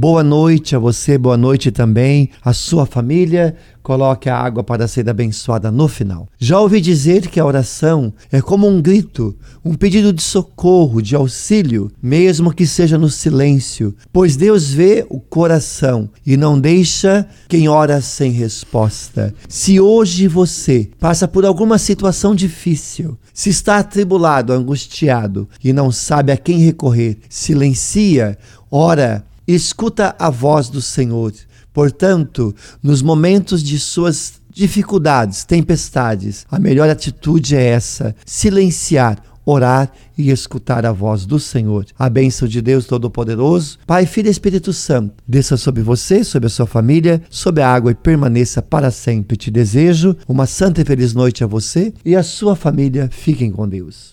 Boa noite a você, boa noite também à sua família. Coloque a água para ser abençoada no final. Já ouvi dizer que a oração é como um grito, um pedido de socorro, de auxílio, mesmo que seja no silêncio, pois Deus vê o coração e não deixa quem ora sem resposta. Se hoje você passa por alguma situação difícil, se está atribulado, angustiado e não sabe a quem recorrer, silencia, ora escuta a voz do Senhor. Portanto, nos momentos de suas dificuldades, tempestades, a melhor atitude é essa: silenciar, orar e escutar a voz do Senhor. A bênção de Deus Todo-Poderoso, Pai, Filho e Espírito Santo, desça sobre você, sobre a sua família, sobre a água e permaneça para sempre. Te desejo uma santa e feliz noite a você e a sua família. Fiquem com Deus.